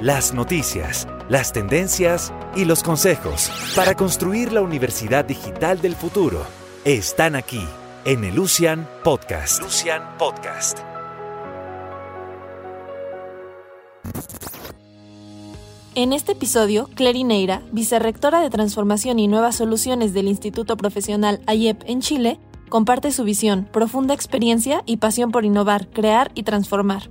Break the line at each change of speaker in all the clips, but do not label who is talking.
las noticias, las tendencias y los consejos para construir la universidad digital del futuro están aquí en el Lucian Podcast. Lucian Podcast.
En este episodio, Clary Neira, vicerrectora de Transformación y Nuevas Soluciones del Instituto Profesional AYEP en Chile, comparte su visión, profunda experiencia y pasión por innovar, crear y transformar.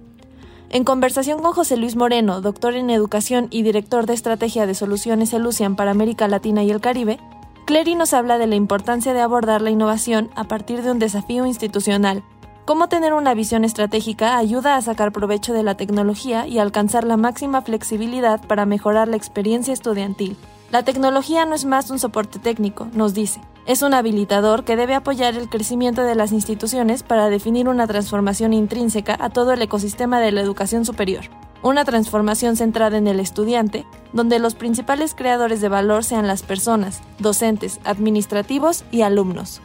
En conversación con José Luis Moreno, doctor en educación y director de estrategia de soluciones Elucian para América Latina y el Caribe, Clary nos habla de la importancia de abordar la innovación a partir de un desafío institucional. Cómo tener una visión estratégica ayuda a sacar provecho de la tecnología y alcanzar la máxima flexibilidad para mejorar la experiencia estudiantil. La tecnología no es más un soporte técnico, nos dice. Es un habilitador que debe apoyar el crecimiento de las instituciones para definir una transformación intrínseca a todo el ecosistema de la educación superior. Una transformación centrada en el estudiante, donde los principales creadores de valor sean las personas, docentes, administrativos y alumnos.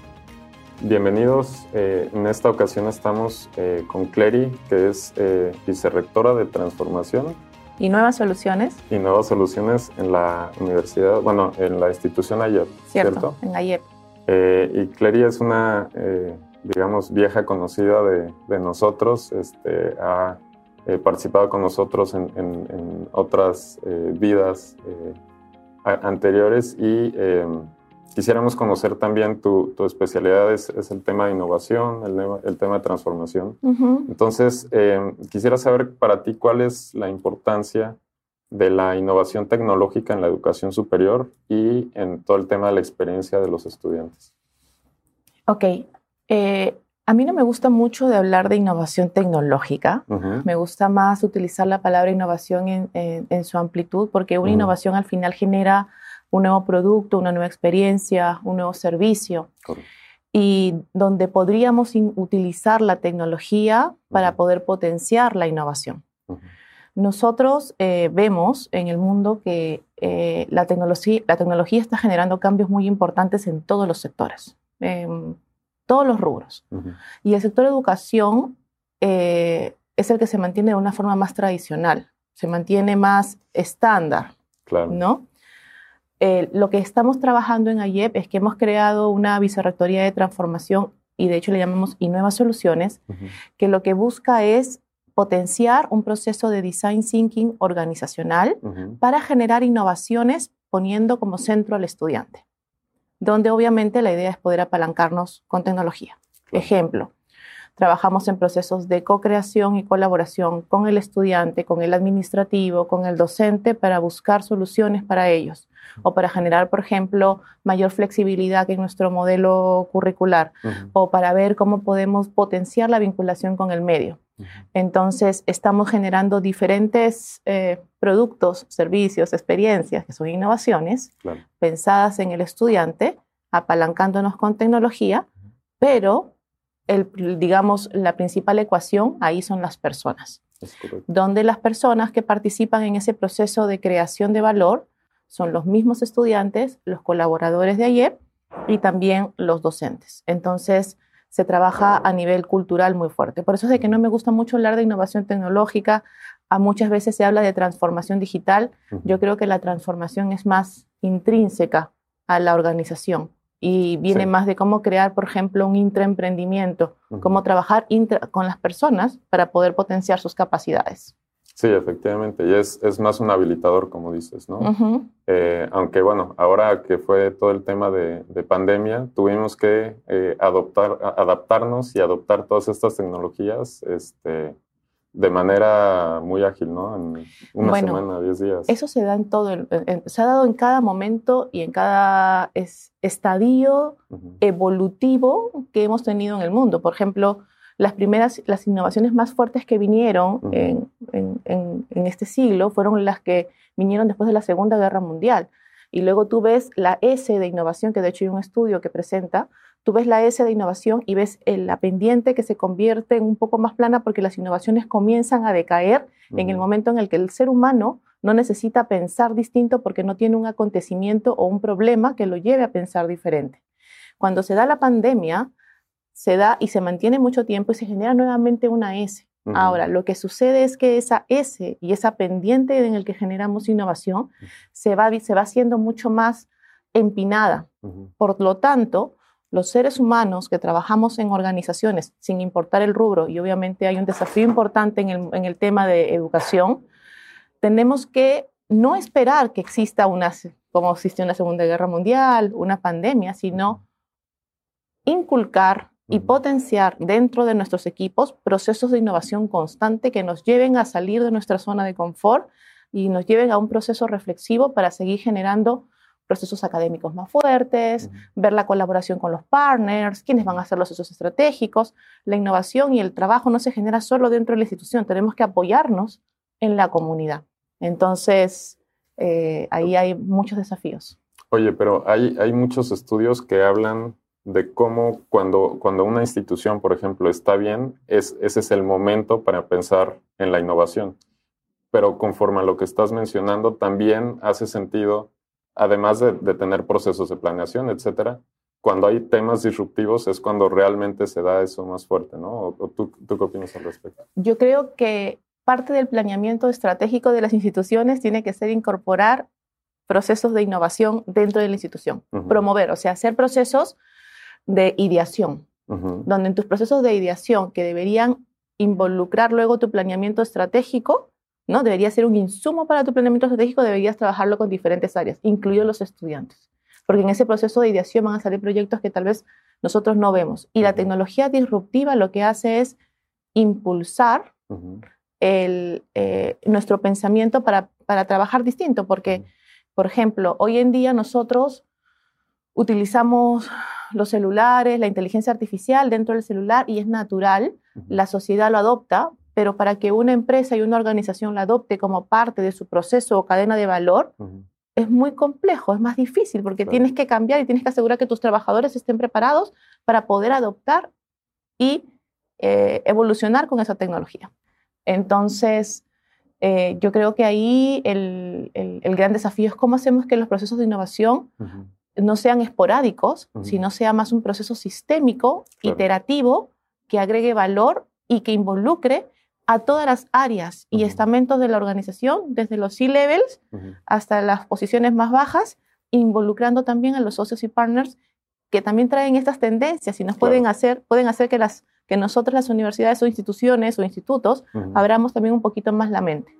Bienvenidos. Eh, en esta ocasión estamos eh, con Clary, que es eh, vicerrectora de transformación.
Y nuevas soluciones.
Y nuevas soluciones en la universidad, bueno, en la institución AYEP.
Cierto, en AYEP.
y Clary es una, digamos, vieja conocida de, de nosotros. Este, ha participado con nosotros en, en, otras vidas anteriores y Quisiéramos conocer también tu, tu especialidad, es, el tema de innovación, el, el tema de transformación. Entonces, eh, quisiera saber para ti cuál es la importancia de la innovación tecnológica en la educación superior y en todo el tema de la experiencia de los estudiantes.
Ok. Eh, a mí no me gusta mucho de hablar de innovación tecnológica. Me gusta más utilizar la palabra innovación en, en, su amplitud porque una innovación al final genera un nuevo producto, una nueva experiencia, un nuevo servicio. Y donde podríamos utilizar la tecnología para poder potenciar la innovación. Nosotros eh, vemos en el mundo que eh, la, tecnología, la tecnología está generando cambios muy importantes en todos los sectores, en todos los rubros. Y el sector educación eh, es el que se mantiene de una forma más tradicional, se mantiene más estándar, claro. ¿no? Eh, lo que estamos trabajando en AYEP es que hemos creado una vicerrectoría de transformación y de hecho le llamamos y nuevas soluciones, que lo que busca es potenciar un proceso de design thinking organizacional para generar innovaciones poniendo como centro al estudiante, donde obviamente la idea es poder apalancarnos con tecnología. Ejemplo, trabajamos en procesos de co-creación y colaboración con el estudiante, con el administrativo, con el docente para buscar soluciones para ellos o para generar, por ejemplo, mayor flexibilidad en nuestro modelo curricular o para ver cómo podemos potenciar la vinculación con el medio. Entonces, estamos generando diferentes eh, productos, servicios, experiencias, que son innovaciones, pensadas en el estudiante, apalancándonos con tecnología, pero, el, digamos, la principal ecuación ahí son las personas, donde las personas que participan en ese proceso de creación de valor son los mismos estudiantes, los colaboradores de ayer y también los docentes. Entonces, se trabaja a nivel cultural muy fuerte. Por eso es de que no me gusta mucho hablar de innovación tecnológica. A muchas veces se habla de transformación digital. Yo creo que la transformación es más intrínseca a la organización y viene más de cómo crear, por ejemplo, un intraemprendimiento, cómo trabajar con las personas para poder potenciar sus capacidades.
Sí, efectivamente, y es, es más un habilitador, como dices, ¿no? Eh, aunque bueno, ahora que fue todo el tema de, de pandemia, tuvimos que eh, adoptar, adaptarnos y adoptar todas estas tecnologías este, de manera muy ágil, ¿no? En una semana, diez días.
Eso se da en todo, se ha dado en cada momento y en cada estadio evolutivo que hemos tenido en el mundo. Por ejemplo, las primeras, las innovaciones más fuertes que vinieron en, este siglo fueron las que vinieron después de la Segunda Guerra Mundial. Y luego tú ves la S de innovación, que de hecho hay un estudio que presenta, tú ves la S de innovación y ves la pendiente que se convierte en un poco más plana porque las innovaciones comienzan a decaer en el momento en el que el ser humano no necesita pensar distinto porque no tiene un acontecimiento o un problema que lo lleve a pensar diferente. Cuando se da la pandemia, se da y se mantiene mucho tiempo y se genera nuevamente una S. Ahora, lo que sucede es que esa S y esa pendiente en el que generamos innovación se va, se va haciendo mucho más empinada. Por lo tanto, los seres humanos que trabajamos en organizaciones, sin importar el rubro, y obviamente hay un desafío importante en el, en el tema de educación, tenemos que no esperar que exista una, como existió una Segunda Guerra Mundial, una pandemia, sino inculcar y potenciar dentro de nuestros equipos procesos de innovación constante que nos lleven a salir de nuestra zona de confort y nos lleven a un proceso reflexivo para seguir generando procesos académicos más fuertes, ver la colaboración con los partners, quiénes van a ser los procesos estratégicos. La innovación y el trabajo no se genera solo dentro de la institución, tenemos que apoyarnos en la comunidad. Entonces, eh, ahí hay muchos desafíos.
Oye, pero hay, hay muchos estudios que hablan de cómo cuando, cuando una institución, por ejemplo, está bien, es, ese es el momento para pensar en la innovación. Pero conforme a lo que estás mencionando, también hace sentido, además de, tener procesos de planeación, etcétera, cuando hay temas disruptivos es cuando realmente se da eso más fuerte, ¿no? ¿O, tú, tú, qué opinas al respecto?
Yo creo que parte del planeamiento estratégico de las instituciones tiene que ser incorporar procesos de innovación dentro de la institución, promover, o sea, hacer procesos de ideación, donde en tus procesos de ideación que deberían involucrar luego tu planeamiento estratégico, ¿no? Debería ser un insumo para tu planeamiento estratégico, deberías trabajarlo con diferentes áreas, incluidos los estudiantes. Porque en ese proceso de ideación van a salir proyectos que tal vez nosotros no vemos. Y la tecnología disruptiva lo que hace es impulsar el, eh, nuestro pensamiento para, para, trabajar distinto. Porque, por ejemplo, hoy en día nosotros utilizamos los celulares, la inteligencia artificial dentro del celular y es natural, la sociedad lo adopta, pero para que una empresa y una organización la adopte como parte de su proceso o cadena de valor, es muy complejo, es más difícil, porque tienes que cambiar y tienes que asegurar que tus trabajadores estén preparados para poder adoptar y eh, evolucionar con esa tecnología. Entonces, eh, yo creo que ahí el, gran desafío es cómo hacemos que los procesos de innovación no sean esporádicos, sino sea más un proceso sistémico, iterativo, que agregue valor y que involucre a todas las áreas y estamentos de la organización, desde los C-levels hasta las posiciones más bajas, involucrando también a los socios y partners que también traen estas tendencias y nos pueden hacer, pueden hacer que, las, que nosotros, las universidades o instituciones o institutos, abramos también un poquito más la mente.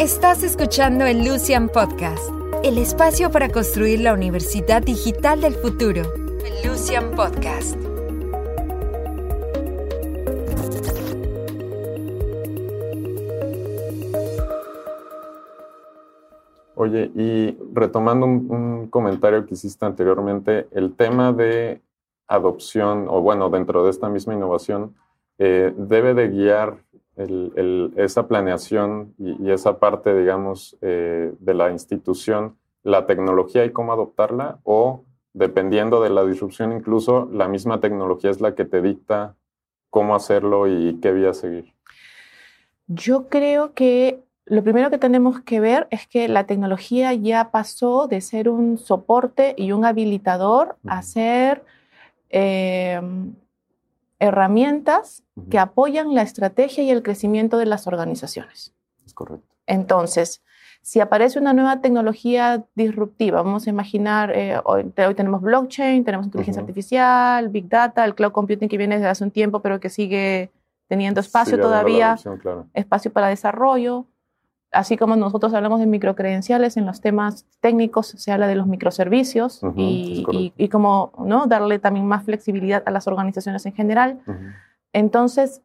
Estás escuchando el Lucian Podcast, el espacio para construir la universidad digital del futuro. El Lucian Podcast.
Oye, y retomando un, comentario que hiciste anteriormente, el tema de adopción, o bueno, dentro de esta misma innovación, eh, debe de guiar esa planeación y, esa parte, digamos, eh, de la institución, la tecnología y cómo adoptarla, o dependiendo de la disrupción, incluso la misma tecnología es la que te dicta cómo hacerlo y qué vía seguir?
Yo creo que lo primero que tenemos que ver es que la tecnología ya pasó de ser un soporte y un habilitador a ser em, herramientas que apoyan la estrategia y el crecimiento de las organizaciones.
Es correcto.
Entonces, si aparece una nueva tecnología disruptiva, vamos a imaginar, eh, hoy, tenemos blockchain, tenemos inteligencia artificial, big data, el cloud computing que viene desde hace un tiempo, pero que sigue teniendo espacio todavía, espacio para desarrollo así como nosotros hablamos de microcredenciales en los temas técnicos, se habla de los microservicios y, ¿no? darle también más flexibilidad a las organizaciones en general. Entonces,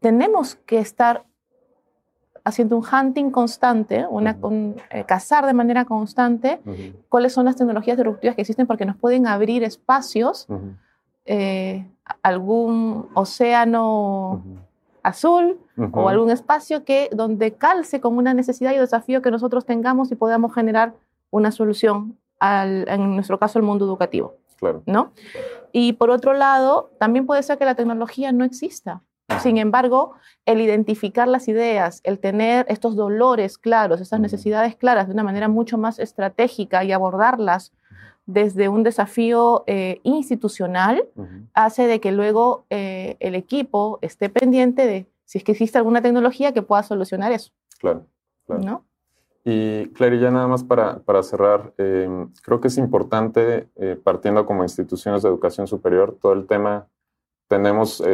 tenemos que estar haciendo un hunting constante, una, eh, cazar de manera constante cuáles son las tecnologías disruptivas que existen porque nos pueden abrir espacios, eh, algún océano azul o algún espacio que donde calce con una necesidad y desafío que nosotros tengamos y podamos generar una solución al, en nuestro caso el mundo educativo.
Claro.
¿no? Y por otro lado, también puede ser que la tecnología no exista. Sin embargo, el identificar las ideas, el tener estos dolores claros, estas necesidades claras de una manera mucho más estratégica y abordarlas desde un desafío eh, institucional, hace de que luego eh, el equipo esté pendiente de si es que existe alguna tecnología que pueda solucionar eso.
Claro, claro. Y Clary, ya nada más para, para cerrar, em, creo que es importante, eh, partiendo como instituciones de educación superior, todo el tema, tenemos,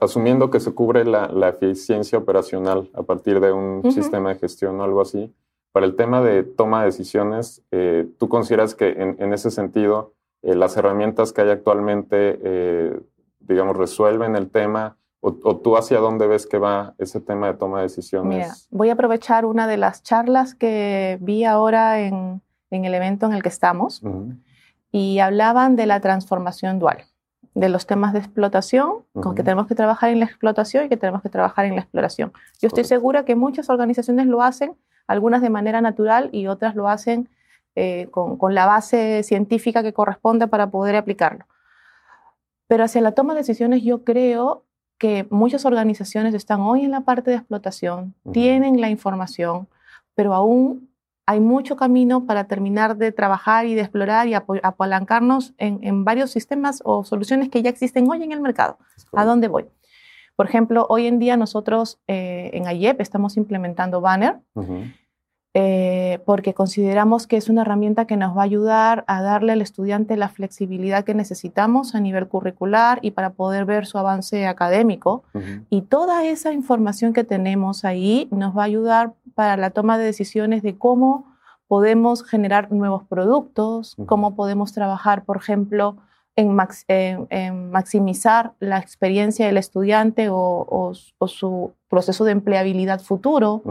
asumiendo que se cubre la, la, eficiencia operacional a partir de un sistema de gestión o algo así, para el tema de toma de decisiones, eh, ¿tú consideras que en, ese sentido eh, las herramientas que hay actualmente, eh, digamos, resuelven el tema? O, tú hacia dónde ves que va ese tema de toma de decisiones? Mira,
voy a aprovechar una de las charlas que vi ahora en, el evento en el que estamos y hablaban de la transformación dual, de los temas de explotación, con que tenemos que trabajar en la explotación y que tenemos que trabajar en la exploración. Yo estoy segura que muchas organizaciones lo hacen algunas de manera natural y otras lo hacen eh, con, la base científica que corresponde para poder aplicarlo. Pero hacia la toma de decisiones yo creo que muchas organizaciones están hoy en la parte de explotación, tienen la información, pero aún hay mucho camino para terminar de trabajar y de explorar y apalancarnos en, varios sistemas o soluciones que ya existen hoy en el mercado. ¿A dónde voy? Por ejemplo, hoy en día nosotros eh, en AYEP estamos implementando Banner. Eh, porque consideramos que es una herramienta que nos va a ayudar a darle al estudiante la flexibilidad que necesitamos a nivel curricular y para poder ver su avance académico. Y toda esa información que tenemos ahí nos va a ayudar para la toma de decisiones de cómo podemos generar nuevos productos, cómo podemos trabajar, por ejemplo, en, maximizar la experiencia del estudiante o, su proceso de empleabilidad futuro.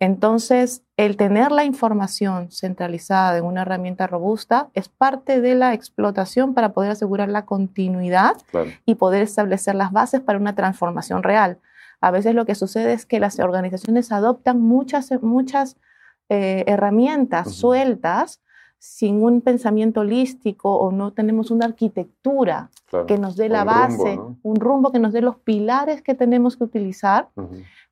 Entonces, el tener la información centralizada en una herramienta robusta es parte de la explotación para poder asegurar la continuidad y poder establecer las bases para una transformación real. A veces lo que sucede es que las organizaciones adoptan muchas, muchas eh, herramientas sueltas sin un pensamiento holístico o no tenemos una arquitectura que nos dé la base, un rumbo que nos dé los pilares que tenemos que utilizar.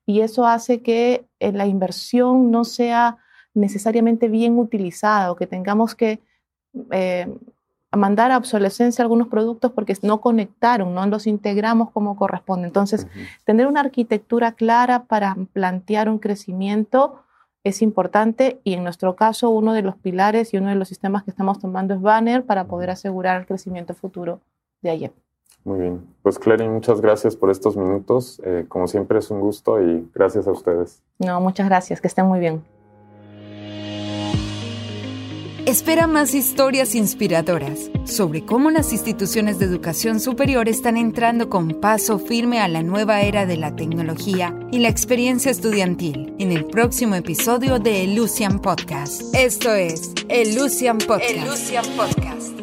Y eso hace que eh, la inversión no sea necesariamente bien utilizada o que tengamos que eh, mandar a obsolescencia algunos productos porque no conectaron, no los integramos como corresponde. Entonces, tener una arquitectura clara para plantear un crecimiento es importante y en nuestro caso uno de los pilares y uno de los sistemas que estamos tomando es Banner para poder asegurar el crecimiento futuro de ayer.
Muy bien. Pues Clary, muchas gracias por estos minutos. Eh, como siempre es un gusto y gracias a ustedes.
No, muchas gracias. Que estén muy bien.
Espera más historias inspiradoras sobre cómo las instituciones de educación superior están entrando con paso firme a la nueva era de la tecnología y la experiencia estudiantil en el próximo episodio de El Lucian Podcast. Esto es El Lucian Podcast. Podcast.